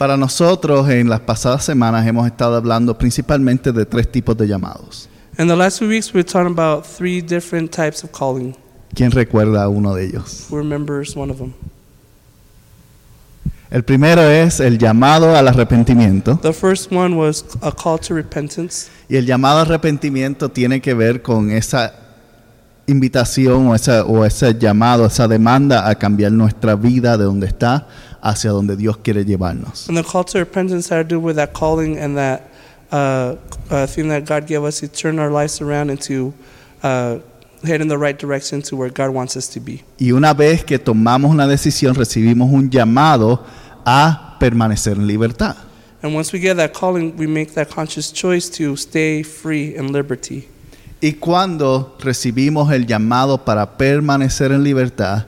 Para nosotros en las pasadas semanas hemos estado hablando principalmente de tres tipos de llamados. In the last few weeks, we're talking about three different types of calling. ¿Quién recuerda uno de ellos? Who remembers one of them? El primero es el llamado al arrepentimiento. The first one was a call to repentance. Y el llamado al arrepentimiento tiene que ver con esa invitación o, esa, o ese llamado, esa demanda a cambiar nuestra vida de donde está hacia donde Dios quiere llevarnos. And the call to repentance had to do with that calling and that uh, uh, thing that God gave us to turn our lives around and to uh, head in the right direction to where God wants us to be. Y una vez que tomamos una decisión, recibimos un llamado a permanecer en libertad. And once we get that calling, we make that conscious choice to stay free in liberty. Y cuando recibimos el llamado para permanecer en libertad,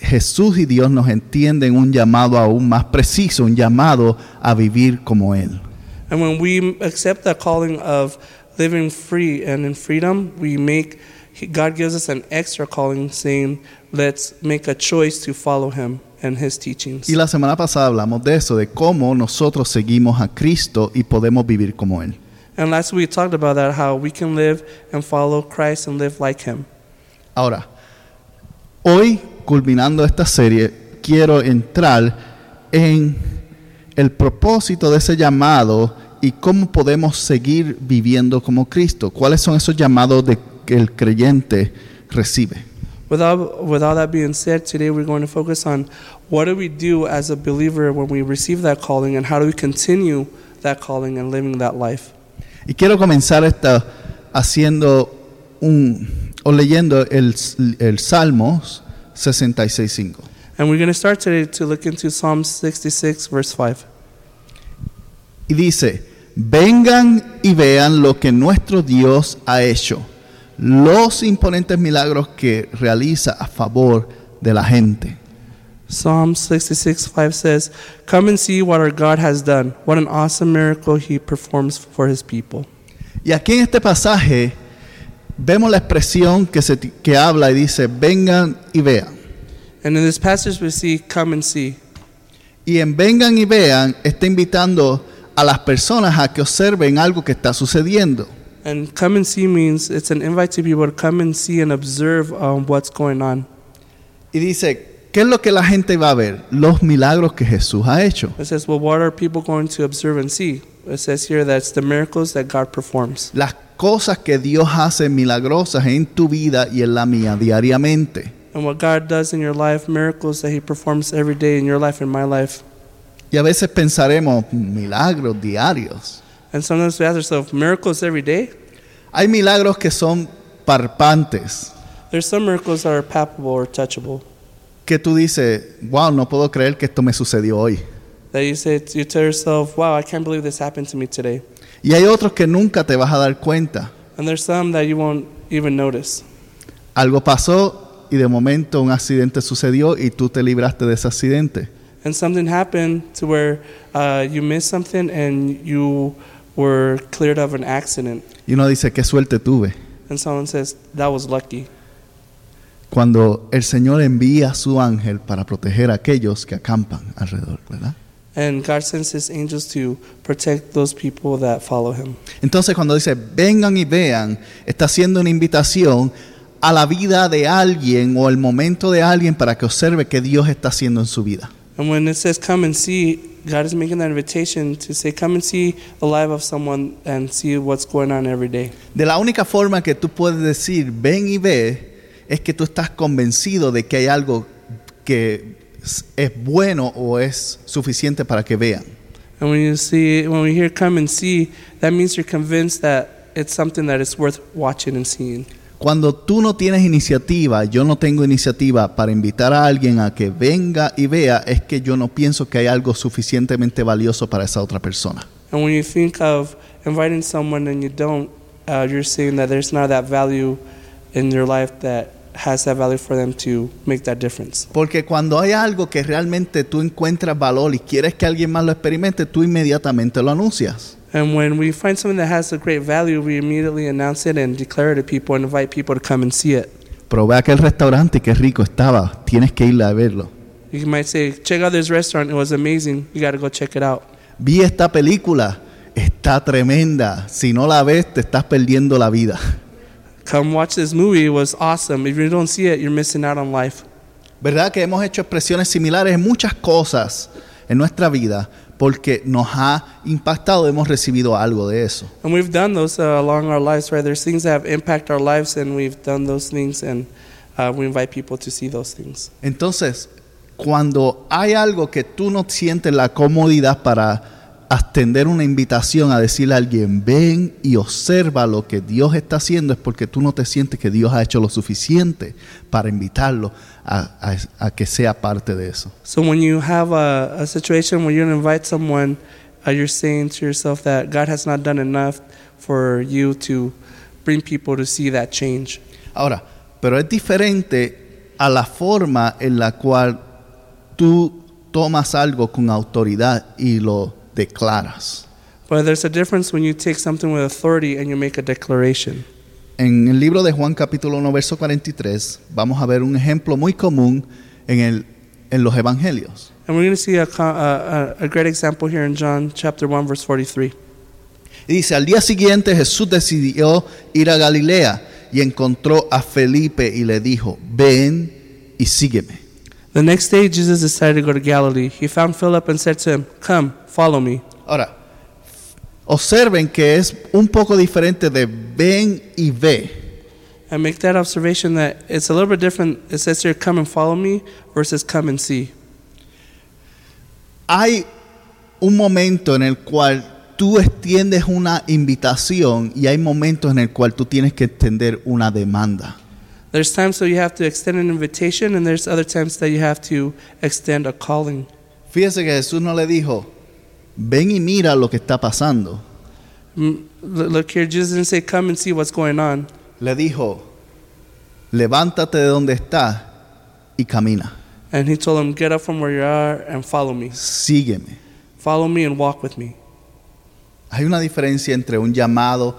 Jesús y Dios nos entienden un llamado aún más preciso, un llamado a vivir como Él. And when we accept that calling of living free and in freedom, we make God gives us an extra calling saying, let's make a choice to follow him and his teachings. Y la semana pasada hablamos de eso, de cómo nosotros seguimos a Cristo y podemos vivir como Él. And last week we talked about that how we can live and follow Christ and live like him. Ahora, hoy, culminando esta serie, quiero entrar en el propósito de ese llamado y cómo podemos seguir viviendo como Cristo. ¿Cuáles son esos llamados de que el creyente recibe? Without, with all that being said, today we're going to focus on what do we do as a believer when we receive that calling and how do we continue that calling and living that life. Y quiero comenzar esta haciendo un o leyendo el, el Salmos 66.5. And we're going to start today to look into Psalm 66, verse 5. Y dice, vengan y vean lo que nuestro Dios ha hecho, los imponentes milagros que realiza a favor de la gente. Psalm 66, 5 says, Come and see what our God has done. What an awesome miracle he performs for his people. Y aquí en este pasaje vemos la expresión que, se, que habla y dice, vengan y vean. And in this passage, we see, Come and see. Y en vengan y vean está invitando a las personas a que observen algo que está sucediendo. And come and see means it's an invite to people to come and see and observe um, what's going on. Y dice, ¿qué es lo que la gente va a ver? Los milagros que Jesús ha hecho. It says, Well, what are people going to observe and see? It says here that it's the miracles that God performs. Las cosas que Dios hace milagrosas en tu vida y en la mía diariamente. And what God does in your life, miracles that he performs every day in your life and my life. Y a veces pensaremos, milagros diarios. And sometimes we ask ourselves, miracles every day? Hay milagros que son parpantes, There's some miracles that are palpable or touchable. Que tú dices, wow, no puedo creer que esto me sucedió hoy. That you say, you tell yourself, wow, I can't believe this happened to me today. Y hay otros que nunca te vas a dar cuenta. And there's some that you won't even notice. Algo pasó y de momento un accidente sucedió y tú te libraste de ese accidente. And something happened to where uh, you missed something and you were cleared of an accident. Y uno dice, qué suerte tuve. And someone says, that was lucky. Cuando el Señor envía a su ángel para proteger a aquellos que acampan alrededor, ¿verdad? And God sends his angels to protect those people that follow him. Entonces cuando dice, vengan y vean, está haciendo una invitación a la vida de alguien o el momento de alguien para que observe qué Dios está haciendo en su vida. And when it says come and see, God is making that invitation to say, come and see the life of someone and see what's going on every day. De la única forma que tú puedes decir, ven y ve, es que tú estás convencido de que hay algo que es- bueno o es suficiente para que vean. And when you see, when we hear come and see, that means you're convinced that it's something that is worth watching and seeing. Cuando tú no tienes iniciativa, yo no tengo iniciativa para invitar a alguien a que venga y vea, es que yo no pienso que hay algo suficientemente valioso para esa otra persona. And when you think of inviting someone and you don't, uh, you're saying that there's not that value in your life that has that value for them to make that difference. Porque cuando hay algo que realmente tú encuentras valor y quieres que alguien más lo experimente, tú inmediatamente lo anuncias. And when we find something that has a great value, we immediately announce it and declare it to people and invite people to come and see it. Probé aquel restaurante, qué rico estaba, tienes que ir a verlo. You might say, check out this restaurant, it was amazing, you got to go check it out. Vi esta película, está tremenda, si no la ves te estás perdiendo la vida. Come watch this movie, it was awesome. If you don't see it, you're missing out on life. ¿Verdad que hemos hecho expresiones similares en muchas cosas en nuestra vida porque nos ha impactado, hemos recibido algo de eso? And we've done those uh, along our lives, right? There's things that have impacted our lives, and we've done those things, and uh, we invite people to see those things. Entonces, cuando hay algo que tú no sientes la comodidad para extender una invitación a decirle a alguien, ven y observa lo que Dios está haciendo, es porque tú no te sientes que Dios ha hecho lo suficiente para invitarlo a, a- a que sea parte de eso. So when you have a, a situation where you invite someone, uh, you're saying to yourself that God has not done enough for you to bring people to see that change. Ahora, pero es diferente a la forma en la cual tú tomas algo con autoridad y lo declaras. But there's a difference when you take something with authority and you make a declaration. En el libro de Juan capítulo 1 verso 43 vamos a ver un ejemplo muy común en, el, en los evangelios. And we're going to see a, a, a great example here in John chapter 1, verse 43. Y dice, al día siguiente Jesús decidió ir a Galilea y encontró a Felipe y le dijo, ven y sígueme. The next day, Jesus decided to go to Galilee. He found Philip and said to him, Come, follow me. Ahora, observen que es un poco diferente de ven y ve. And make that observation that it's a little bit different. It says here, Come and follow me, versus come and see. Hay un momento en el cual tú extiendes una invitación y hay momentos en el cual tú tienes que extender una demanda. There's times that you have to extend an invitation, and there's other times that you have to extend a calling. Fíjese que Jesús no le dijo, ven y mira lo que está pasando. Mm, Look here, Jesus didn't say, Come and see what's going on. Le dijo, levántate de donde estás y camina. And he told him, Get up from where you are and follow me. Sígueme. Follow me and walk with me. Hay una diferencia entre un llamado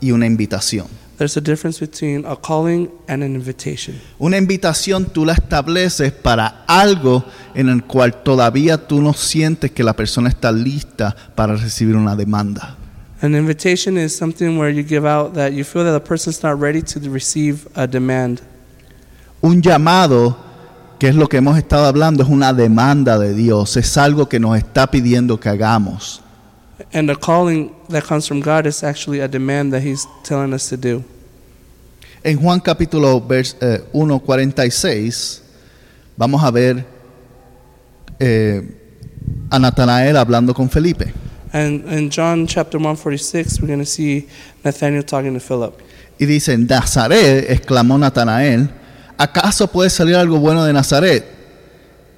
y una invitación. There's a difference between a calling and an invitation. Una invitación tú la estableces para algo en el cual todavía tú no sientes que la persona está lista para recibir una demanda. An invitation is something where you give out that you feel that the person's not ready to receive a demand. Un llamado, que es lo que hemos estado hablando, es una demanda de Dios, es algo que nos está pidiendo que hagamos. And a calling that comes from God is actually a demand that He's telling us to do. En Juan capítulo vers- eh, 1, 46, vamos a ver eh, a Natanael hablando con Felipe. And in John chapter 146, we're going to see Nathaniel talking to Philip. Y dice, en Nazaret, exclamó Natanael, ¿acaso puede salir algo bueno de Nazaret?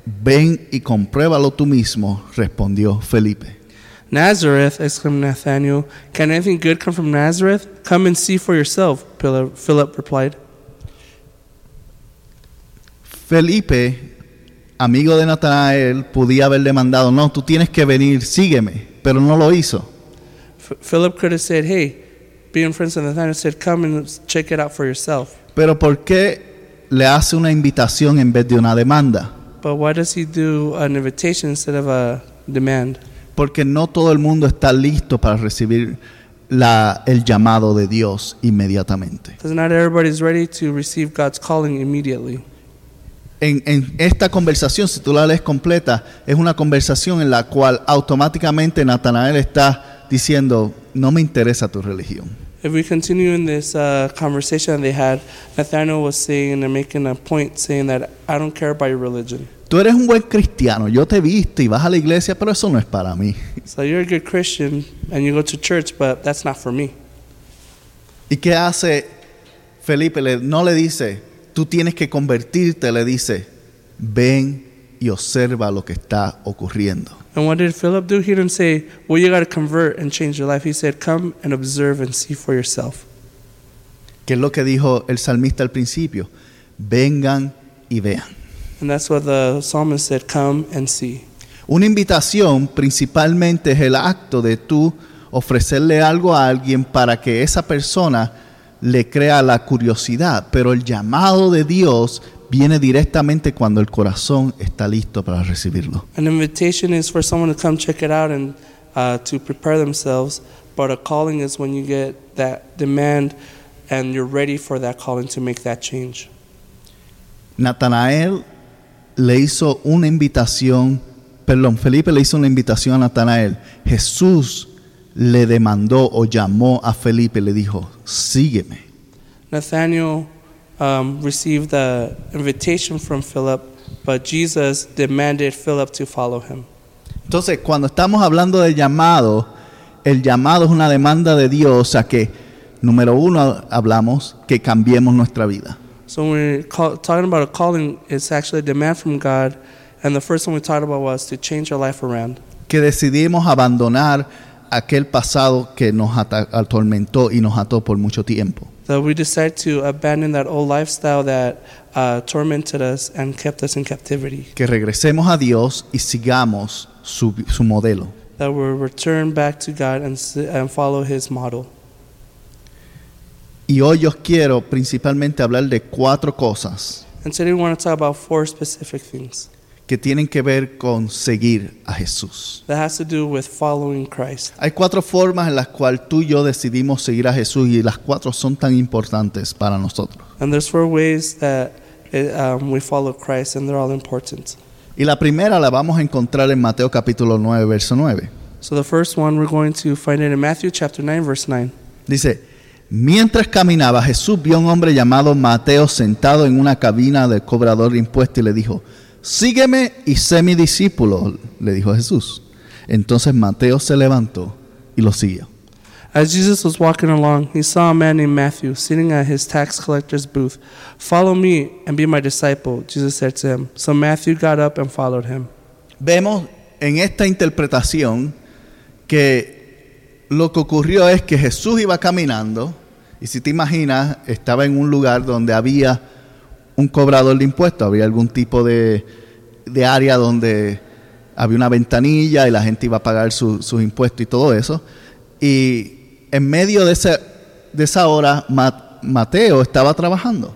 Ven y compruébalo tú mismo, respondió Felipe. Nazareth, exclaimed Nathaniel, can anything good come from Nazareth? Come and see for yourself, Philip replied. Felipe, amigo de Natanael, podía haberle mandado, no, tú tienes que venir, sígueme, pero no lo hizo. F- Philip could have said, hey, being friends with Nathaniel, said, come and check it out for yourself. Pero ¿por qué le hace una invitación en vez de una demanda? But why does he do an invitation instead of a demand? Porque no todo el mundo está listo para recibir la- el llamado de Dios inmediatamente. Because not everybody's ready to receive God's calling immediately. En, en esta conversación, si tú la lees completa, es una conversación en la cual automáticamente Natanael está diciendo, no me interesa tu religión. If we continue in this uh, conversation they had, Nathaniel was saying and making a point saying that I don't care about your religion. Tú eres un buen cristiano, yo te he visto y vas a la iglesia, pero eso no es para mí. So you're a good Christian and you go to church, but that's not for me. ¿Y qué hace Felipe? Le- no le dice, tú tienes que convertirte, le dice, ven y observa lo que está ocurriendo. And what did Philip do? He didn't say, Well, you got to convert and change your life. He said, Come and observe and see for yourself. Que es lo que dijo el salmista al principio. Vengan y vean. And that's what the psalmist said, Come and see. Una invitación principalmente es el acto de tú ofrecerle algo a alguien para que esa persona le crea la curiosidad, pero el llamado de Dios viene directamente cuando el corazón está listo para recibirlo. An invitation is for someone to come check it out and uh, to prepare themselves, but a calling is when you get that demand and you're ready for that calling to make that change. Natanael le hizo una invitación, perdón, Felipe le hizo una invitación a Natanael. Jesús le demandó o llamó a Felipe y le dijo, sígueme. Nathanael um, received the invitation from Philip, but Jesus demanded Philip to follow him. Entonces, cuando estamos hablando de llamado, el llamado es una demanda de Dios a que, número uno, hablamos que cambiemos nuestra vida. So when we're call, talking about a calling, it's actually a demand from God, and the first one we talked about was to change our life around. Que decidimos abandonar aquel pasado que nos atormentó y nos ató por mucho tiempo. That we decided to abandon that old lifestyle that uh, tormented us and kept us in captivity. Que regresemos a Dios y sigamos su, su modelo. That we return back to God and, and follow His model. Y hoy yo quiero principalmente hablar de cuatro cosas And today we want to talk about four specific things que tienen que ver con seguir a Jesús. that has to do with following Christ. Hay cuatro formas en las cuales tú y yo decidimos seguir a Jesús y las cuatro son tan importantes para nosotros. And there's four ways that it, um, we follow Christ, and they're all important. Y la primera la vamos a encontrar en Mateo capítulo 9, verso 9. So the first one we're going to find it in Matthew chapter 9, verse 9. Dice, mientras caminaba Jesús vio a un hombre llamado Mateo sentado en una cabina del cobrador de impuestos y le dijo, sígueme y sé mi discípulo, le dijo Jesús. Entonces Mateo se levantó y lo siguió. As Jesus was walking along, he saw a man named Matthew sitting at his tax collector's booth. Follow me and be my disciple, Jesus said to him. So Matthew got up and followed him. Vemos en esta interpretación que lo que ocurrió es que Jesús iba caminando y si te imaginas estaba en un lugar donde había un cobrador de impuestos, había algún tipo de, de área donde había una ventanilla y la gente iba a pagar su- sus impuestos y todo eso. Y en medio de, ese, de esa hora Ma- Mateo estaba trabajando.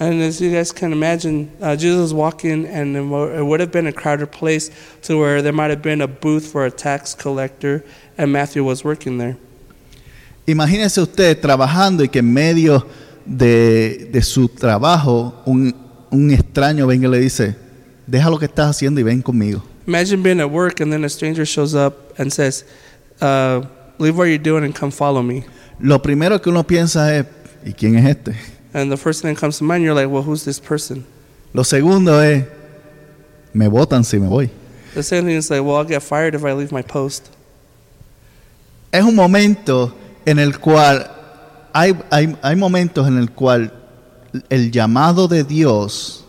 And as you guys can imagine, uh, Jesus was walking, and it would have been a crowded place to where there might have been a booth for a tax collector, and Matthew was working there. Imagínese usted trabajando y que en medio de, de su trabajo un, un extraño venga y le dice, deja lo que estás haciendo y ven conmigo. Imagine being at work, and then a stranger shows up and says, uh, Leave what you're doing and come follow me. Lo primero que uno piensa es, ¿y quién es este? And the first thing that comes to mind, you're like, Well, who's this person? Lo segundo es, me votan si me voy. The second thing is like, Well, I'll get fired if I leave my post. Es un momento en el cual, hay, hay, hay momentos en el cual el llamado de Dios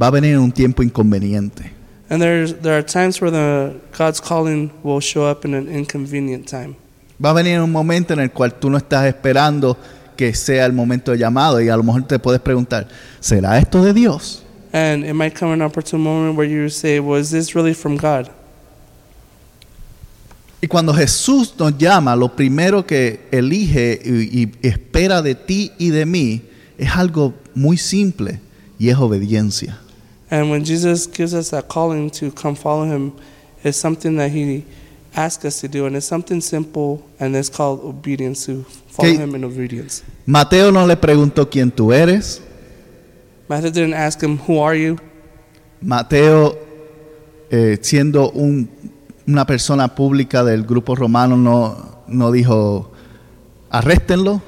va a venir en un tiempo inconveniente. And there's, there are times where the God's calling will show up in an inconvenient time. Va a venir un momento en el cual tú no estás esperando que sea el momento de llamado y a lo mejor te puedes preguntar, ¿será esto de Dios? And it might come an opportune moment where you say, Well, is this really from God? Y cuando Jesús nos llama, lo primero que elige y, y espera de ti y de mí es algo muy simple y es obediencia. And when Jesus gives us that calling to come follow him, it's something that he asks us to do. And it's something simple, and it's called obedience to follow Okay. him in obedience. Mateo no le preguntó quién tú eres. Matthew didn't ask him, Who are you? Mateo, eh, siendo un- una persona pública del grupo romano, no, no dijo, arréstenlo.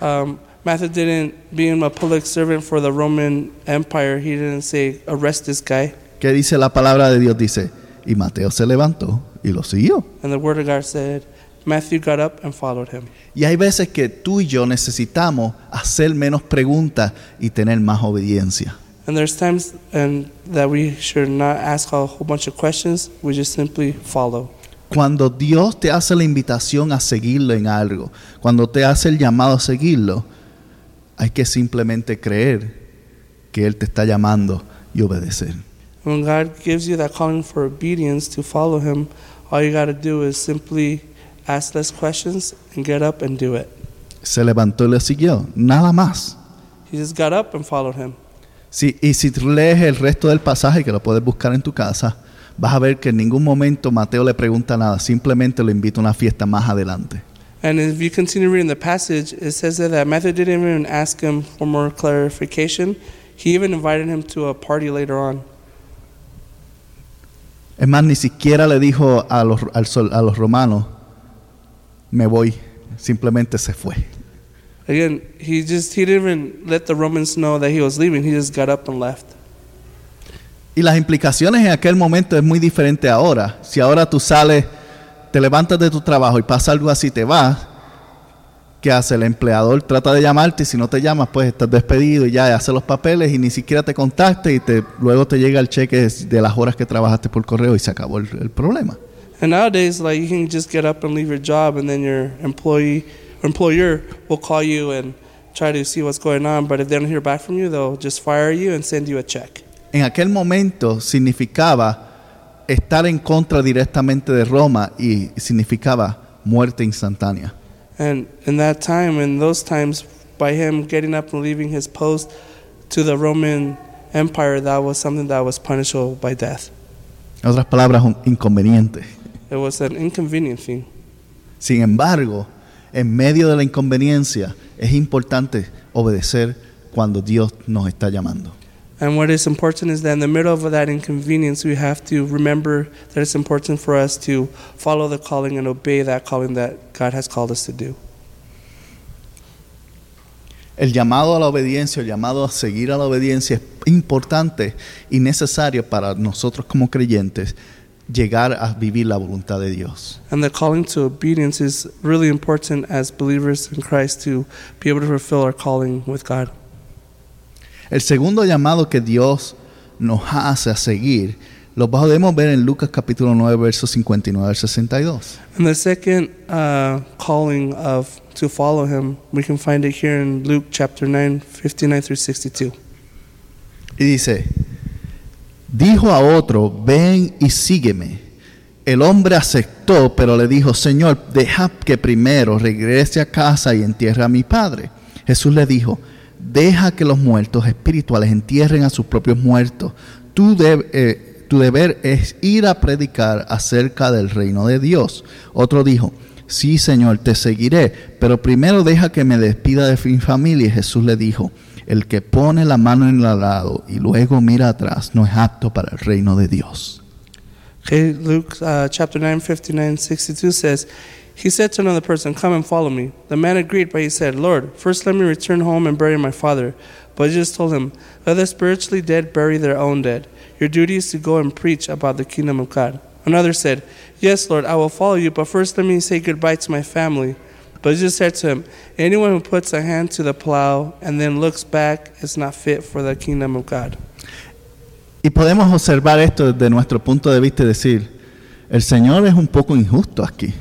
Um, Matthew didn't, being a public servant for the Roman Empire, he didn't say, Arrest this guy. ¿Qué dice la palabra de Dios? Dice, y Mateo se levantó y lo siguió. And the word of God said, Matthew got up and followed him. Y hay veces que tú y yo necesitamos hacer menos preguntas y tener más obediencia. And there's times and that we should not ask a whole bunch of questions. We just simply follow. Cuando Dios te hace la invitación a seguirlo en algo, cuando te hace el llamado a seguirlo, hay que simplemente creer que Él te está llamando y obedecer. When God gives you that calling for obedience to follow Him, all you got to do is simply ask less questions and get up and do it. Se levantó y le siguió, nada más. He just got up and followed Him. Sí, y si lees el resto del pasaje, que lo puedes buscar en tu casa, vas a ver que en ningún momento Mateo le pregunta nada, simplemente lo invita a una fiesta más adelante. And if you continue reading the passage, it says that, that Matthew didn't even ask him for more clarification. He even invited him to a party later on. Es más, ni siquiera le dijo a los, al sol- a los romanos, me voy, simplemente se fue. Again, he just he didn't even let the Romans know that he was leaving. He just got up and left. Y las implicaciones en aquel momento es muy diferente ahora. Si ahora tú sales, te levantas de tu trabajo y pasa algo así, te vas, ¿qué hace? El empleador trata de llamarte y si no te llamas, pues estás despedido y ya hace los papeles y ni siquiera te contacta y te, luego te llega el cheque de las horas que trabajaste por correo y se acabó el, el problema. And nowadays, like you can just get up and leave your job, and then your employee employer will call you and try to see what's going on. But if they don't hear back from you, they'll just fire you and send you a check. En aquel momento significaba estar en contra directamente de Roma y significaba muerte instantánea. And in that time, in those times, by him getting up and leaving his post to the Roman Empire, that was something that was punishable by death. En otras palabras, un inconveniente. It was an inconvenient thing. Sin embargo, en medio de la inconveniencia es importante obedecer cuando Dios nos está llamando. And what is important is that in the middle of that inconvenience, we have to remember that it's important for us to follow the calling and obey that calling that God has called us to do. El llamado a la obediencia, el llamado a seguir a la obediencia es importante y necesario para nosotros como creyentes llegar a vivir la voluntad de Dios. And the calling to obedience is really important as believers in Christ to be able to fulfill our calling with God. El segundo llamado que Dios nos hace a seguir lo podemos ver en Lucas capítulo 9, versos 59 al 62. And the second uh, calling of to follow Him, we can find it here in Luke chapter 9, 59 through 62. Y dice, dijo a otro, ven y sígueme. El hombre aceptó, pero le dijo, Señor, deja que primero regrese a casa y entierre a mi padre. Jesús le dijo, deja que los muertos espirituales entierren a sus propios muertos. Tú deb- eh, tu deber es ir a predicar acerca del reino de Dios. Otro dijo, sí Señor, te seguiré, pero primero deja que me despida de mi familia. Jesús le dijo, el que pone la mano en el arado y luego mira atrás no es apto para el reino de Dios. Luke uh, chapter 9, 59, 62 says, He said to another person, Come and follow me. The man agreed, but he said, Lord, first let me return home and bury my father. But Jesus told him, Let the spiritually dead bury their own dead. Your duty is to go and preach about the kingdom of God. Another said, Yes, Lord, I will follow you, but first let me say goodbye to my family. But Jesus said to him, Anyone who puts a hand to the plow and then looks back is not fit for the kingdom of God. Y podemos observar esto desde nuestro punto de vista y decir, el Señor es un poco injusto aquí.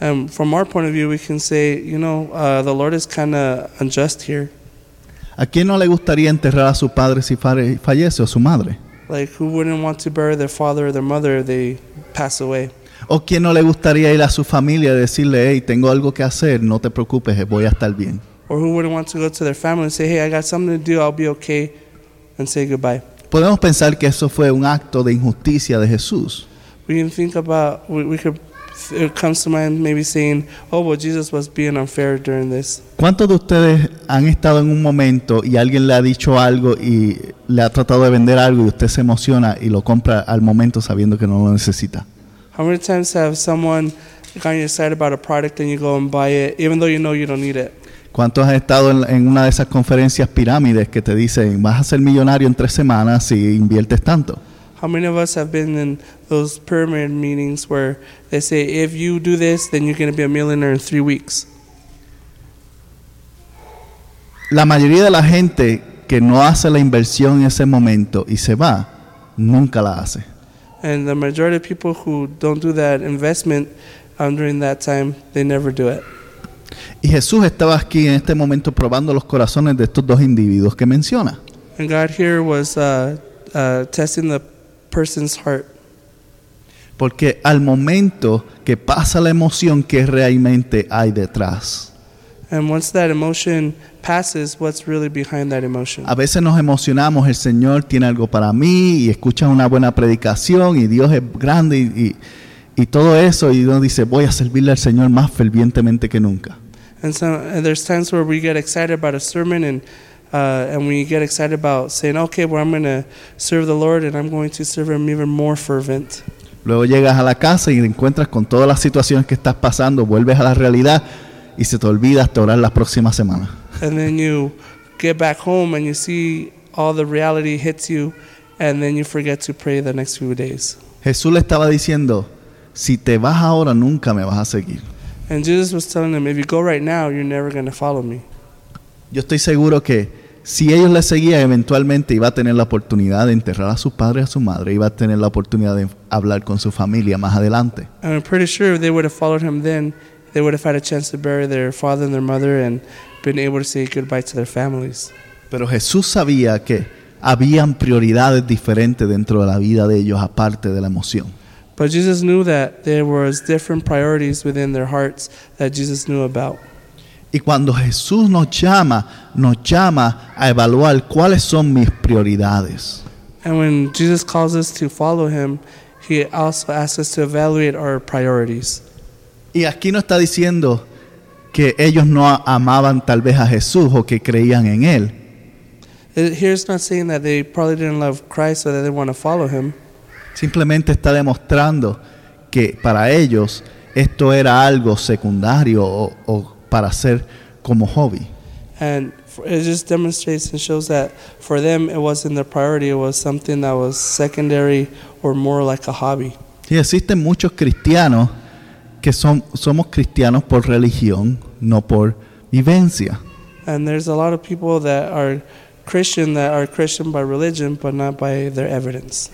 And from our point of view, we can say, you know, uh, the Lord is kind of unjust here. ¿A quién no le gustaría enterrar a su padre si fallece o su madre? Like, who wouldn't want to bury their father or their mother if they pass away? ¿O quién no le gustaría ir a su familia y decirle, hey, tengo algo que hacer, no te preocupes, voy a estar bien? Or who wouldn't want to go to their family and say, hey, I got something to do, I'll be okay, and say goodbye? Podemos pensar que eso fue un acto de injusticia de Jesús. We can think about, we, we could, it comes to mind maybe saying, oh, well, Jesus was being unfair during this. ¿Cuántos de ustedes han estado en un momento y alguien le ha dicho algo y le ha tratado de vender algo y usted se emociona y lo compra al momento sabiendo que no lo necesita? How many times have someone gotten you excited about a product and you go and buy it, even though you know you don't need it? ¿Cuántos han estado en, en una de esas conferencias pirámides que te dicen vas a ser millonario en tres semanas si inviertes tanto? How many of us have been in those pyramid meetings where they say, if you do this, then you're going to be a millionaire in three weeks? La mayoría de la gente que no hace la inversión en ese momento y se va, nunca la hace. And the majority of people who don't do that investment um, during that time, they never do it. Y Jesús estaba aquí en este momento probando los corazones de estos dos individuos que menciona. And God here was uh, uh, testing the person's heart. Porque al momento que pasa la emoción, ¿qué realmente hay detrás? And once that emotion passes, what's really behind that emotion? A veces nos emocionamos, el Señor tiene algo para mí y escuchas una buena predicación y Dios es grande y, y- y todo eso y uno dice, voy a servirle al Señor más fervientemente que nunca. And so and there's times where we get excited about a sermon and uh, and we get excited about saying, okay, well, I'm going to serve the Lord and I'm going to serve Him even more fervent. Luego llegas a la casa y te encuentras con todas las situaciones que estás pasando, vuelves a la realidad y se te olvida hasta orar las próximas semanas. And then you get back home and you see all the reality hits you, and then you forget to pray the next few days. Jesús le estaba diciendo, si te vas ahora nunca me vas a seguir. And Jesus was telling them, if you go right now, you're never going to follow me. Yo estoy seguro que si ellos le seguían, eventualmente iba a tener la oportunidad de enterrar a su padre y a su madre, iba a tener la oportunidad de hablar con su familia más adelante. I'm pretty sure if they would have followed him then, they would have had a chance to bury their father and their mother and been able to say goodbye to their families. Pero Jesús sabía que habían prioridades diferentes dentro de la vida de ellos aparte de la emoción. But Jesus knew that there was different priorities within their hearts that Jesus knew about. Y cuando Jesús nos llama, nos llama a evaluar cuáles son mis prioridades. And when Jesus calls us to follow him, he also asks us to evaluate our priorities. Y aquí no está diciendo que ellos no amaban tal vez a Jesús o que creían en Él. It- Here's not saying that they probably didn't love Christ or that they want to follow him. Simplemente está demostrando que para ellos esto era algo secundario o, o para hacer como hobby. And it just demonstrates and shows that for them it wasn't their priority, it was something that was secondary or more like a hobby. Y existen muchos cristianos que son, somos cristianos por religión, no por vivencia. And there's a lot of people that are Christian that are Christian by religion but not by their evidence.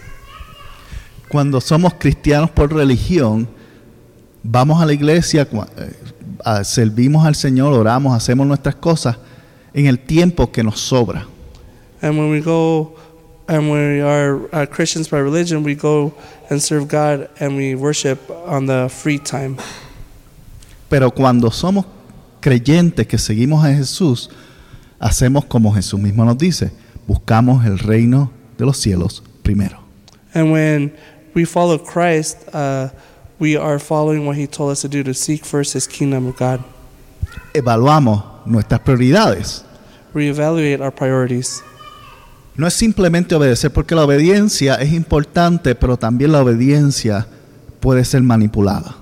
Cuando somos cristianos por religión, vamos a la iglesia, eh, servimos al Señor, oramos, hacemos nuestras cosas en el tiempo que nos sobra. And when we go and we are uh, Christians by religion, we go and serve God and we worship on the free time. Pero cuando somos creyentes que seguimos a Jesús, hacemos como Jesús mismo nos dice, buscamos el reino de los cielos primero. And when we follow Christ, uh, we are following what He told us to do to seek first His kingdom of God. Evaluamos nuestras prioridades. We evaluate our priorities. No es simplemente obedecer, porque la obediencia es importante, pero también la obediencia puede ser manipulada.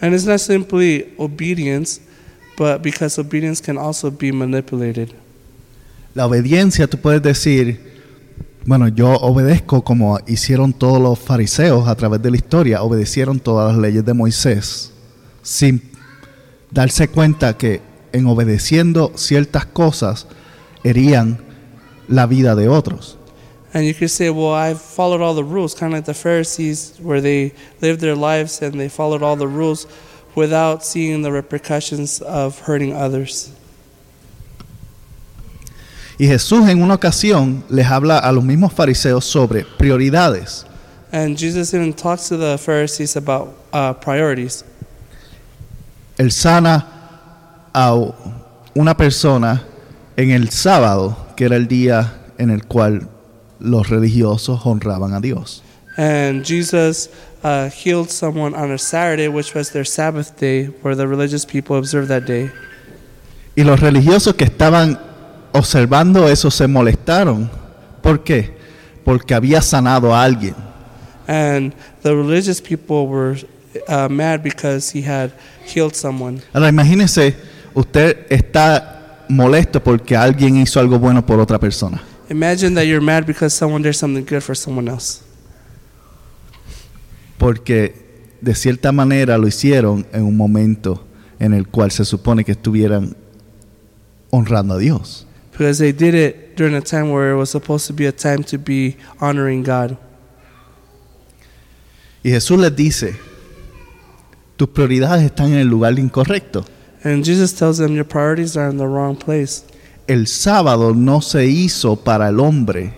And it's not simply obedience, but because obedience can also be manipulated. La obediencia, tú puedes decir, bueno, yo obedezco como hicieron todos los fariseos a través de la historia, obedecieron todas las leyes de Moisés, sin darse cuenta que en obedeciendo ciertas cosas herían la vida de otros. And you could say, well, I've followed all the rules, kind of like the Pharisees, where they lived their lives and they followed all the rules without seeing the repercussions of hurting others. Y Jesús en una ocasión les habla a los mismos fariseos sobre prioridades. And Jesus even talks to the Pharisees about uh, priorities. Él sana a una persona en el sábado, que era el día en el cual los religiosos honraban a Dios. And Jesus uh, healed someone on a Saturday, which was their Sabbath day, where the religious people observed that day. Y los religiosos que estaban observando eso se molestaron. ¿Por qué? Porque había sanado a alguien. And the religious people were uh, mad because he had healed someone. Ahora imagínese, usted está molesto porque alguien hizo algo bueno por otra persona. Imagine that you're mad because someone did something good for someone else. Porque de cierta manera lo hicieron en un momento en el cual se supone que estuvieran honrando a Dios. Because they did it during a time where it was supposed to be a time to be honoring God. Y Jesús les dice, tus prioridades están en el lugar incorrecto. And Jesus tells them your priorities are in the wrong place. El sábado no se hizo para el hombre,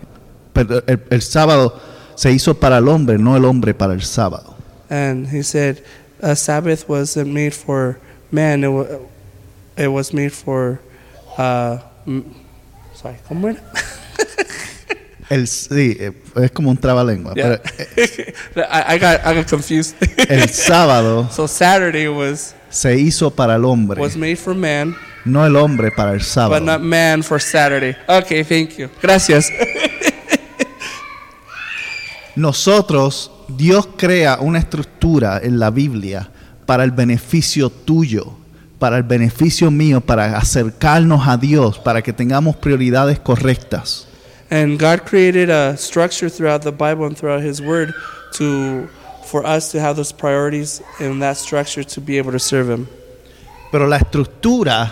pero el, el sábado se hizo para el hombre, no el hombre para el sábado. And he said, a Sabbath wasn't made for man, it, it was made for, uh, sorry, ¿cómo era? El, sí, eh, es como un trabalengua. Yeah. pero I, I, got, I got confused. el sábado so Saturday was, se hizo para el hombre, was made for man, no el hombre para el but sábado. not man for Saturday. Okay, thank you. Gracias. Nosotros, Dios crea una estructura en la Biblia para el beneficio tuyo, para el beneficio mío, para acercarnos a Dios, para que tengamos prioridades correctas. And God created a structure throughout the Bible and throughout His Word to for us to have those priorities in that structure to be able to serve Him. Pero la estructura,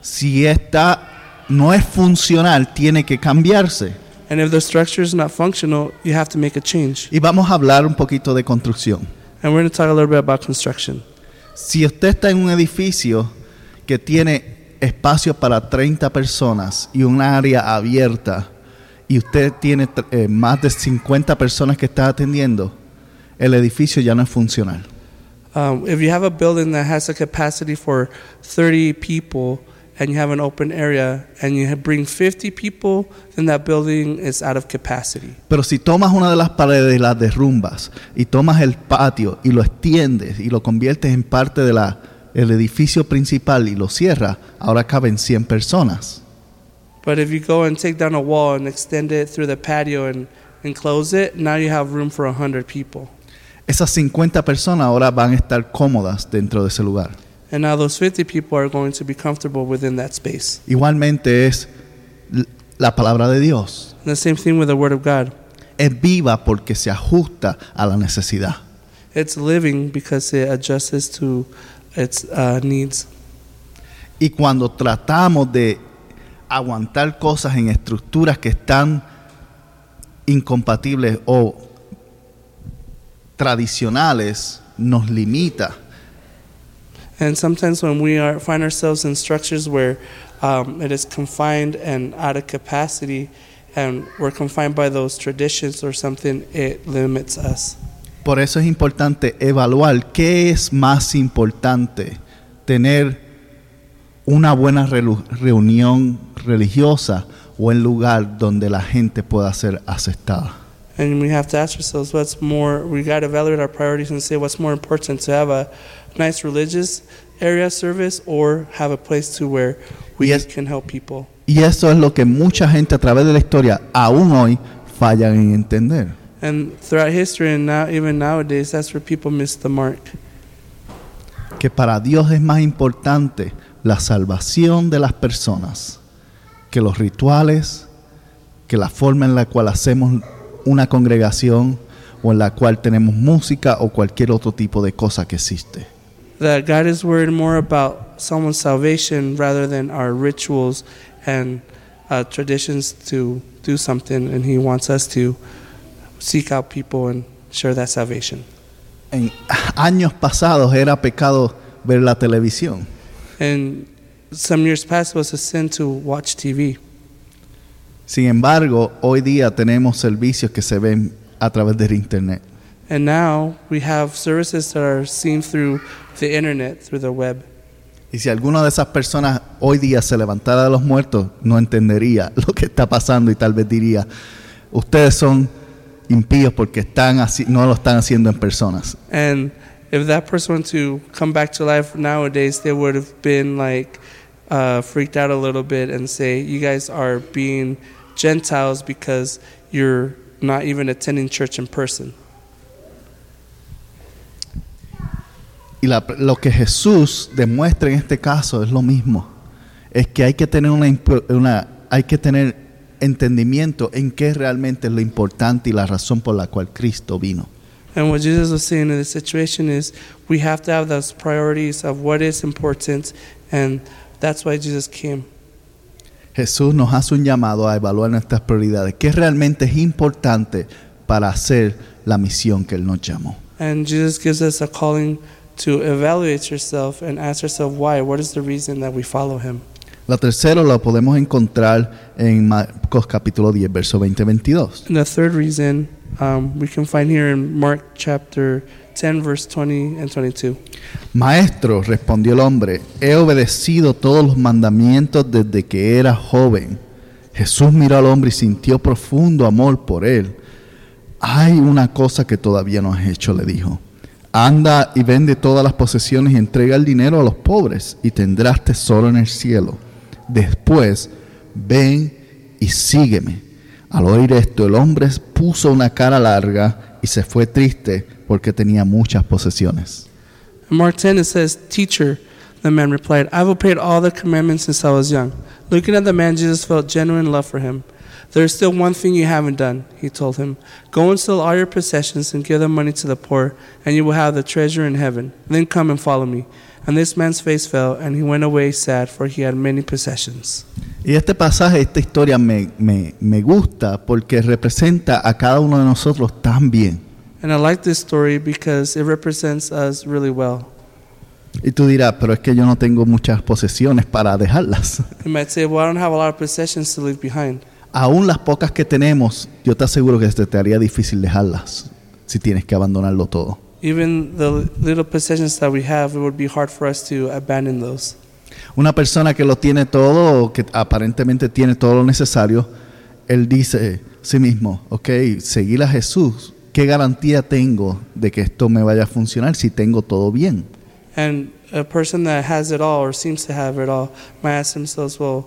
si está no es funcional, tiene que cambiarse. And if the structure is not functional, you have to make a change. Y vamos a hablar un poquito de construcción. And we're going to talk a little bit about construction. Si usted está en un edificio que tiene espacio para 30 personas y un área abierta y usted tiene eh, más de 50 personas que está atendiendo, el edificio ya no es funcional. Um, if you have a building that has a capacity for 30 people and you have an open area and you bring 50 people, then that building is out of capacity. Pero si tomas una de las paredes y las derrumbas y tomas el patio y lo extiendes y lo conviertes en parte del edificio principal y lo cierras, ahora caben 100 personas. But if you go and take down a wall and extend it through the patio and enclose it, now you have room for 100 people. Esas 50 personas ahora van a estar cómodas dentro de ese lugar. And now those 50 people are going to be comfortable within that space. Igualmente es la palabra de Dios. And the same thing with the Word of God. Es viva porque se ajusta a la necesidad. It's living because it adjusts to its uh, needs. Y cuando tratamos de aguantar cosas en estructuras que están incompatibles o tradicionales, nos limita. And sometimes when we are, find ourselves in structures where um, it is confined and out of capacity, and we're confined by those traditions or something, it limits us. Por eso es importante evaluar qué es más importante, tener una buena reunión religiosa o el lugar donde la gente pueda ser aceptada. And we have to ask ourselves what's more, we got to evaluate our priorities and say what's more important to have a nice religious area service or have a place to where we Yes. can help people. Y eso es lo que mucha gente a través de la historia aún hoy fallan en entender. And throughout history and now, even nowadays, that's where people miss the mark. Que para Dios es más importante la salvación de las personas que los rituales, que la forma en la cual hacemos una congregación o en la cual tenemos música o cualquier otro tipo de cosa que existe. That God is worried more about someone's salvation rather than our rituals and uh, traditions to do something, and He wants us to seek out people and share that salvation. En años pasados era pecado ver la televisión. And some years past it was a sin to watch TV. Sin embargo, hoy día tenemos servicios que se ven a través del internet. And now we have services that are seen through the internet, through the web. Y si alguna de esas personas hoy día se levantara de los muertos, no entendería lo que está pasando y tal vez diría, ustedes son impíos porque están así, no lo están haciendo en personas. And if that person were to come back to life nowadays, they would have been like uh, freaked out a little bit and say, "You guys are being Gentiles because you're not even attending church in person." Y la- lo que Jesús demuestra en este caso es lo mismo. Es que hay que tener una, una- hay que tener entendimiento en qué realmente es lo importante y la razón por la cual Cristo vino. And what Jesus was saying in this situation is, we have to have those priorities of what is important, and that's why Jesus came. Jesús nos hace un llamado a evaluar nuestras prioridades. ¿Qué realmente es importante para hacer la misión que Él nos llamó? And Jesus gives us a calling to evaluate yourself and ask yourself why. What is the reason that we follow him? La tercera la podemos encontrar en Marcos capítulo 10, verso 20-22. And the third reason um, we can find here in Mark chapter 10, verse 20 and 22. Maestro, respondió el hombre, he obedecido todos los mandamientos desde que era joven. Jesús miró al hombre y sintió profundo amor por él. Hay una cosa que todavía no has hecho, le dijo. Anda y vende todas las posesiones y entrega el dinero a los pobres y tendrás tesoro en el cielo. Después, ven y sígueme. Al oír esto, el hombre puso una cara larga y se fue triste porque tenía muchas posesiones. Mark 10, it says, Teacher, the man replied, I've obeyed all the commandments since I was young. Looking at the man, Jesus felt genuine love for him. There is still one thing you haven't done, he told him. Go and sell all your possessions and give the money to the poor, and you will have the treasure in heaven. Then come and follow me. And this man's face fell, and he went away sad, for he had many possessions. Y este pasaje, esta historia me, me, me gusta porque representa a cada uno de nosotros tan bien. And I like this story because it represents us really well. Y tú dirás, pero es que yo no tengo muchas posesiones para dejarlas. You might say, Well, I don't have a lot of possessions to leave behind. Aún las pocas que tenemos, yo te aseguro que se te haría difícil dejarlas si tienes que abandonarlo todo. Even the little possessions that we have, it would be hard for us to abandon those. Una persona que lo tiene todo, o que aparentemente tiene todo lo necesario, él dice a sí mismo, ok, seguir a Jesús, ¿qué garantía tengo de que esto me vaya a funcionar si tengo todo bien? And a person that has it all or seems to have it all might ask themselves, well,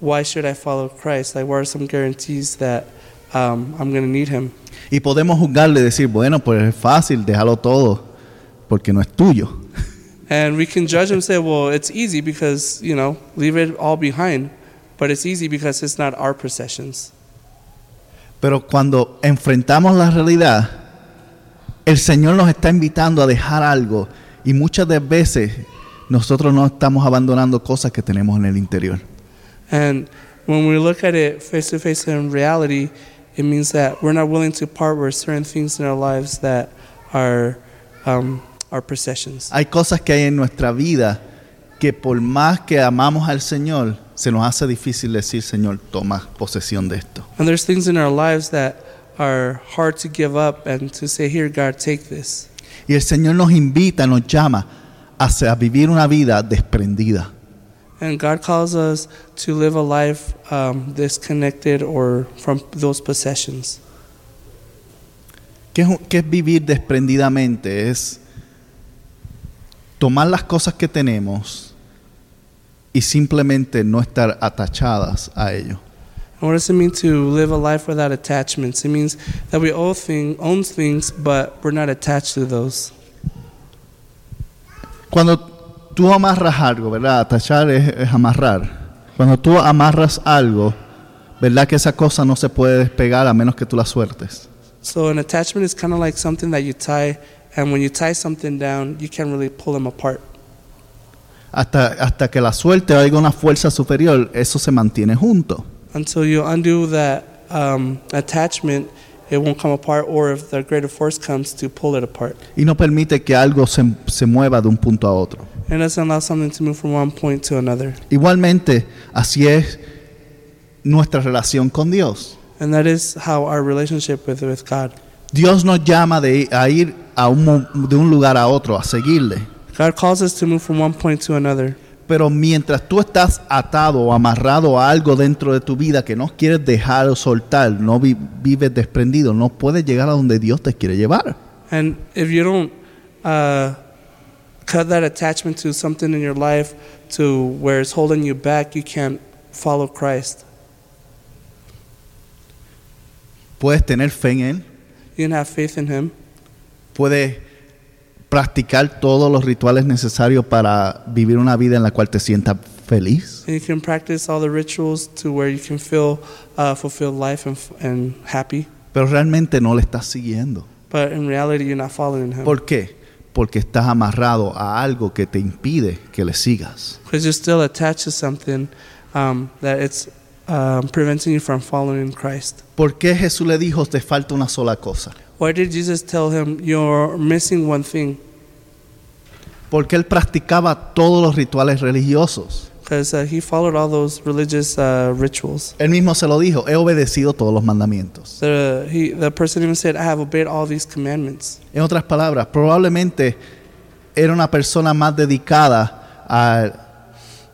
why should I follow Christ? Like, what are some guarantees that um, I'm going to need Him? Y podemos juzgarle y decir, bueno, pues es fácil, déjalo todo, porque no es tuyo. And we can judge him and say, well, it's easy because, you know, leave it all behind. But it's easy because it's not our possessions. Pero cuando enfrentamos la realidad, el Señor nos está invitando a dejar algo y muchas de veces nosotros no estamos abandonando cosas que tenemos en el interior. And when we look at it face to face in reality, it means that we're not willing to part with certain things in our lives that are um, our possessions. Hay cosas que hay en nuestra vida que por más que amamos al Señor, se nos hace difícil decir, Señor, toma posesión de esto. And there's things in our lives that are hard to give up and to say, Here, God, take this. Y el Señor nos invita, nos llama a, vivir una vida desprendida. And God calls us to live a life um, disconnected or from those possessions. ¿Qué es, qué es vivir desprendidamente? Es tomar las cosas que tenemos y simplemente no estar atachadas a ello. And what does it mean to live a life without attachments? It means that we own, thing, own things, but we're not attached to those. Cuando tú amarras algo, ¿verdad? Atachar es, es amarrar. Cuando tú amarras algo, ¿verdad? Que esa cosa no se puede despegar a menos que tú la sueltes. So an attachment is kind of like something that you tie, and when you tie something down, you can't really pull them apart. Hasta, hasta que la suelte o haya una fuerza superior, eso se mantiene junto. Until you undo that um, attachment, it won't come apart, or if the greater force comes to pull it apart. Y no permite que algo se, se mueva de un punto a otro. And doesn't allow something to move from one point to another. Igualmente, así es nuestra relación con Dios. And that is how our relationship with, with God. Dios nos llama de, a ir a un, de un lugar a otro, a seguirle. God calls us to move from one point to another. Pero mientras tú estás atado o amarrado a algo dentro de tu vida que no quieres dejar o soltar, no vi- vives desprendido, no puedes llegar a donde Dios te quiere llevar. And if you don't uh, cut that attachment to something in your life to where it's holding you back, you can't follow Christ. Puedes tener fe en Él, You can have faith in Him. puedes practicar todos los rituales necesarios para vivir una vida en la cual te sientas feliz. And you can practice all the rituals to where you can feel uh, fulfilled life and, and happy. Pero realmente no le estás siguiendo. But in reality, you're not following Him. ¿Por qué? Porque estás amarrado a algo que te impide que le sigas. Because you're still attached to something um, that it's um, preventing you from following Christ. ¿Por qué Jesús le dijo, te falta una sola cosa? Why did Jesus tell him, You're missing one thing? Porque él practicaba todos los rituales religiosos. Because uh, he followed all those religious uh, rituals. Él mismo se lo dijo, he obedecido todos los mandamientos. The, he, the person even said, I have obeyed all these commandments. En otras palabras, probablemente era una persona más dedicada a,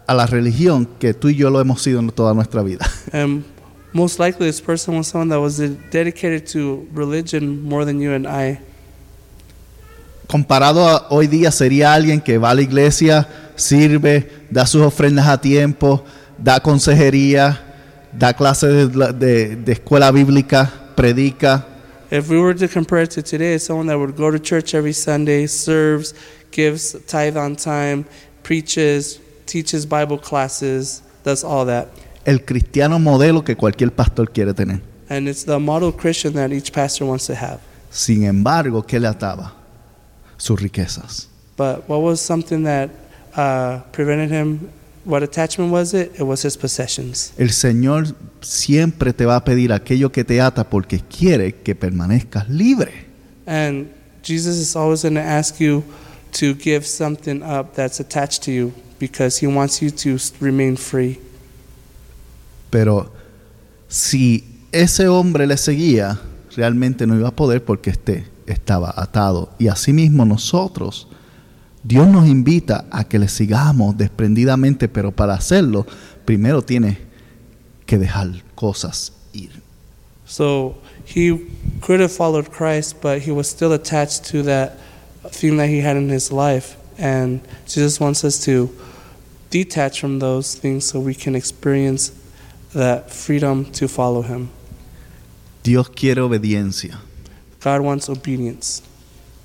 a la religión que tú y yo lo hemos sido en toda nuestra vida. And most likely, this person was someone that was de- dedicated to religion more than you and I. Comparado a hoy día sería alguien que va a la iglesia, sirve, da sus ofrendas a tiempo, da consejería, da clases de, de- de escuela bíblica, predica, If we were to compare it to today, someone that would go to church every Sunday, serves, gives tithe on time, preaches, teaches Bible classes, does all that. el cristiano modelo que cualquier pastor quiere tener. And it's the model Christian that each pastor wants to have. Sin embargo, ¿qué le ataba? Sus riquezas. But what was something that uh, prevented him? What attachment was it? It was his possessions. El Señor siempre te va a pedir aquello que te ata porque quiere que permanezcas libre. And Jesus is always going to ask you to give something up that's attached to you because he wants you to remain free. Pero si ese hombre le seguía, realmente no iba a poder porque este estaba atado. Y asimismo nosotros, Dios nos invita a que le sigamos desprendidamente, pero para hacerlo, primero tienes que dejar cosas ir. So he could have followed Christ, but he was still attached to that thing that he had in his life. And Jesus wants us to detach from those things so we can experience that freedom to follow him. Dios quiere obediencia. God wants obedience.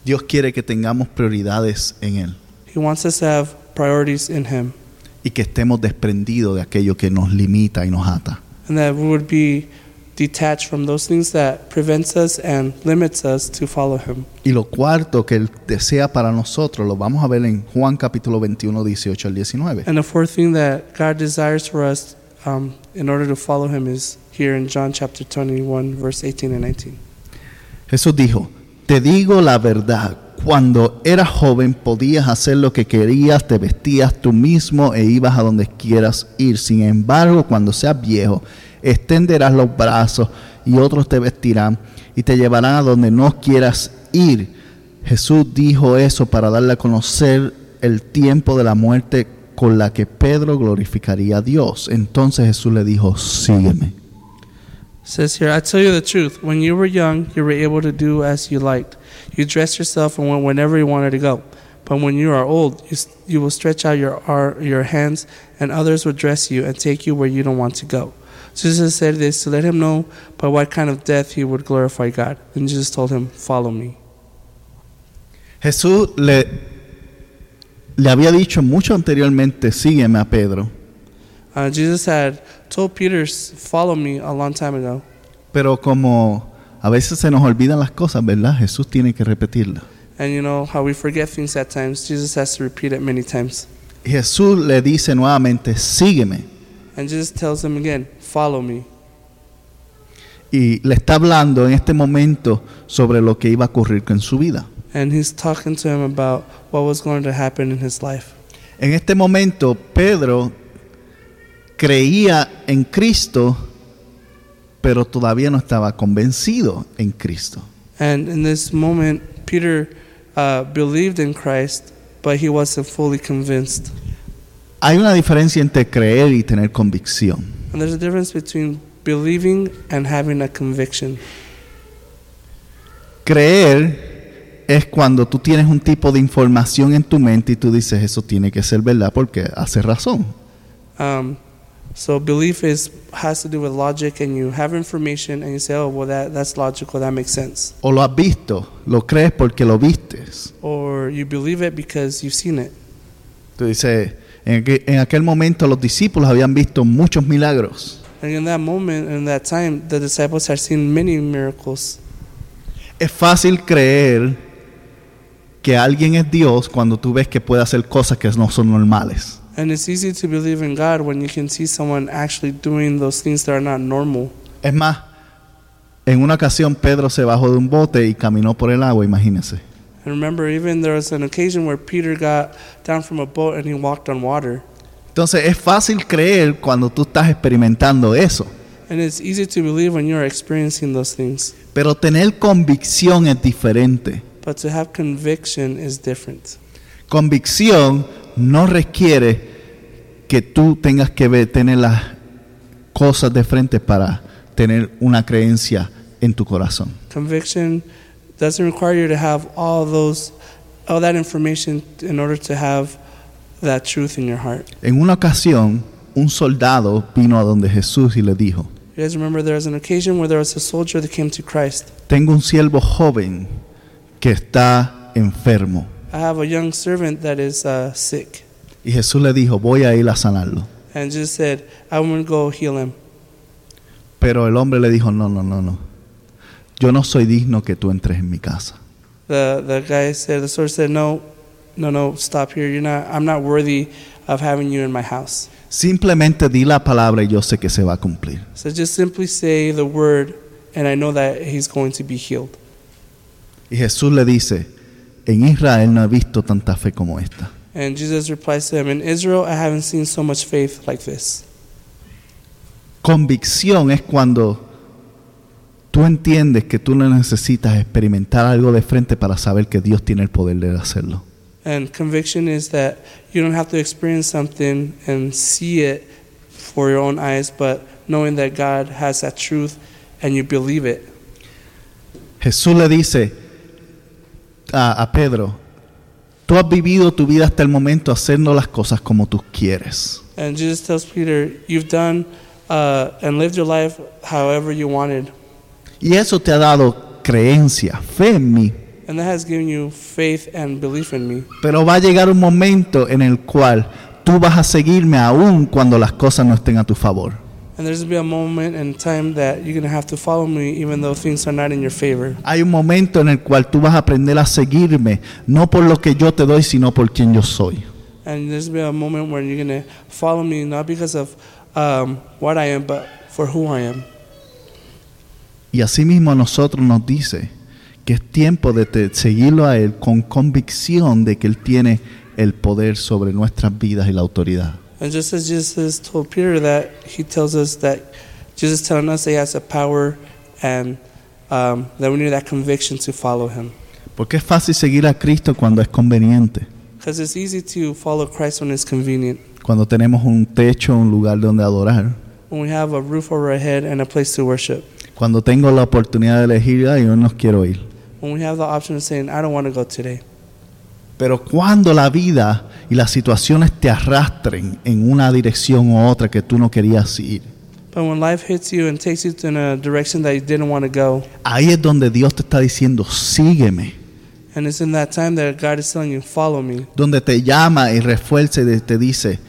Dios quiere que tengamos prioridades en Él He wants us to have priorities in him y que estemos desprendidos de aquello que nos limita y nos ata. and that we would be detached from those things that prevents us and limits us to follow him. Y lo cuarto que Él desea para nosotros, lo vamos a ver en Juan capítulo 21, 18 al 19. And the fourth thing that God desires for us um, in order to follow Him is here in John chapter 21, verse 18 and 19. Jesús dijo, te digo la verdad, cuando eras joven podías hacer lo que querías, te vestías tú mismo e ibas a donde quieras ir. Sin embargo, cuando seas viejo, extenderás los brazos y otros te vestirán y te llevarán a donde no quieras ir. Jesús dijo eso para darle a conocer el tiempo de la muerte con la que Pedro glorificaría a Dios. Entonces Jesús le dijo, sígueme. Says here, I tell you the truth. When you were young, you were able to do as you liked. You dressed yourself and went whenever you wanted to go. But when you are old, you, you will stretch out your, ar- your hands, and others will dress you and take you where you don't want to go. Jesus said this to let him know by what kind of death he would glorify God. And Jesus told him, Follow me. Jesús le, le había dicho mucho anteriormente, sígueme a Pedro, Uh, Jesus had told Peter, "S- Follow me a long time ago. pero como a veces se nos olvidan las cosas, ¿verdad? Jesús tiene que repetirlas. And you know how we forget things at times. Jesus has to repeat it many times. Jesús le dice nuevamente, sígueme. And Jesus tells him again, Follow me. Y le está hablando en este momento sobre lo que iba a ocurrir con su vida. And he's talking to him about what was going to happen in his life. En este momento, Pedro creía en Cristo, pero todavía no estaba convencido en Cristo. And in this moment, Peter uh, believed in Christ, but he wasn't fully convinced. Hay una diferencia entre creer y tener convicción. And there's a difference between believing and having a conviction. Creer es cuando tú tienes un tipo de información en tu mente y tú dices, eso tiene que ser verdad porque hace razón. Um, so belief is has to do with logic, and you have information, and you say, "Oh, well, that that's logical. That makes sense." O lo has visto, lo crees porque lo vistes. Or you believe it because you've seen it. Tú dices, en aquel, en aquel momento los discípulos habían visto muchos milagros. And in that moment, in that time, the disciples had seen many miracles. Es fácil creer que alguien es Dios cuando tú ves que puede hacer cosas que no son normales. And it's easy to believe in God when you can see someone actually doing those things that are not normal. Es más, en una ocasión Pedro se bajó de un bote y caminó por el agua, imagínense. And remember, even there was an occasion where Peter got down from a boat and he walked on water. Entonces es fácil creer cuando tú estás experimentando eso, And it's easy to believe when you're experiencing those things. pero tener convicción es diferente. But to have conviction is different. Convicción no requiere que tú tengas que ver, tener las cosas de frente para tener una creencia en tu corazón. Conviction doesn't require you to have all those all that information in order to have that truth in your heart. En una ocasión, un soldado vino a donde Jesús y le dijo, You guys remember there was an occasion where there was a soldier that came to Christ. tengo un siervo joven que está enfermo. I have a young servant that is uh, sick. Y Jesús le dijo, voy a ir a sanarlo. And Jesus said, I'm going to go heal him. Pero el hombre le dijo, no, no, no, no. Yo no soy digno que tú entres en mi casa. The, the guy said, the soldier said, No, no, no, stop here. You're not, I'm not worthy of having you in my house. Simplemente di la palabra y yo sé que se va a cumplir. So just simply say the word, and I know that he's going to be healed. Y Jesús le dice, en Israel no he visto tanta fe como esta. And Jesus replies to him, In Israel, I haven't seen so much faith like this. Convicción es cuando tú entiendes que tú no necesitas experimentar algo de frente para saber que Dios tiene el poder de hacerlo. And conviction is that you don't have to experience something and see it for your own eyes, but knowing that God has that truth and you believe it. Jesús le dice a, a Pedro, tú has vivido tu vida hasta el momento haciendo las cosas como tú quieres. And Jesus tells Peter, You've done uh, and lived your life however you wanted. Y eso te ha dado creencia, fe en mí. And that has given you faith and belief in me. Pero va a llegar un momento en el cual tú vas a seguirme aún cuando las cosas no estén a tu favor. And there's going to be a moment and time that you're going to have to follow me even though things are not in your favor. Hay un momento en el cual tú vas a aprender a seguirme, no por lo que yo te doy, sino por quien yo soy. And there's be a moment where you're going to follow me not because of um, what I am, but for who I am. Y asimismo nosotros nos dice que es tiempo de seguirlo a Él con convicción de que Él tiene el poder sobre nuestras vidas y la autoridad. And just as Jesus told Peter that, he tells us that Jesus is telling us that he has the power and um, that we need that conviction to follow him. Porque es fácil seguir a Cristo cuando es conveniente, Because it's easy to follow Christ when it's convenient, cuando tenemos un techo, un lugar donde adorar, when we have a roof over our head and a place to worship, cuando tengo la oportunidad de elegir, yo no quiero ir. when we have the option of saying, I don't want to go today. Pero cuando la vida y las situaciones te arrastren en una dirección u otra que tú no querías ir, But when life hits you and takes you in a direction that you didn't want to go, ahí es donde Dios te está diciendo, sígueme. and it's in that time that God is telling you, follow me, Donde te llama y refuerza y te dice,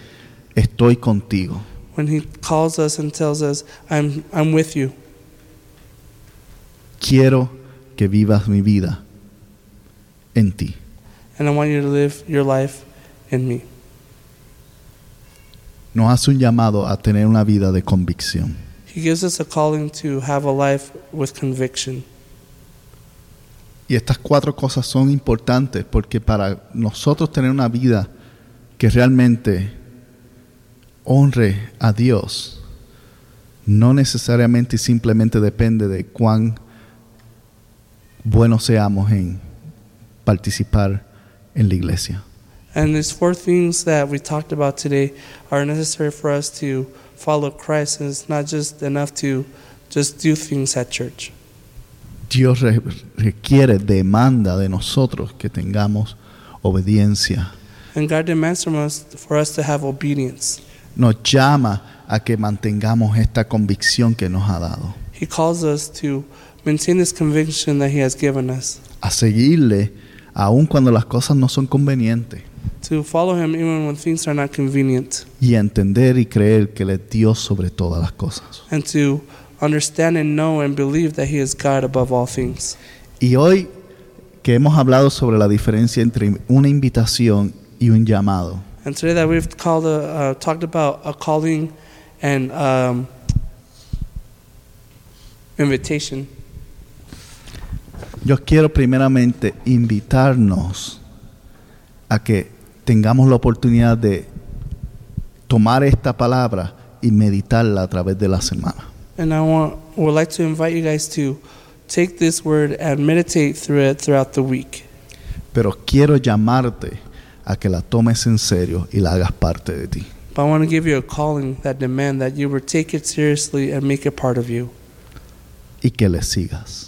estoy contigo. when he calls us and tells us, I'm, I'm with you. Quiero que vivas mi vida en ti. And I want you to live your life in me. Nos hace un llamado a tener una vida de convicción. He gives us a calling to have a life with conviction. Y estas cuatro cosas son importantes porque para nosotros tener una vida que realmente honre a Dios, no necesariamente y simplemente depende de cuán buenos seamos en participar en la iglesia. And these four things that we talked about today are necessary for us to follow Christ, and it's not just enough to just do things at church. Dios re- requiere, demanda de nosotros que tengamos obediencia. And God demands from us for us to have obedience. Nos llama a que mantengamos esta convicción que nos ha dado. He calls us to maintain this conviction that He has given us, A seguirle aun cuando las cosas no son convenientes. to follow Him even when things are not convenient, Y a entender y creer que Él es Dios sobre todas las cosas. and to understand and know and believe that He is God above all things. Y hoy que hemos hablado sobre la diferencia entre una invitación y un llamado, And today that we've called a, uh, talked about a calling and um, invitation. Yo quiero primeramente invitarnos a que tengamos la oportunidad de tomar esta palabra y meditarla a través de la semana. And I want would like to invite you guys to take this word and meditate through it throughout the week. Pero quiero llamarte a que la tomes en serio y la hagas parte de ti. But I want to give you a calling that demand that you would take it seriously and make it part of you, y que le sigas.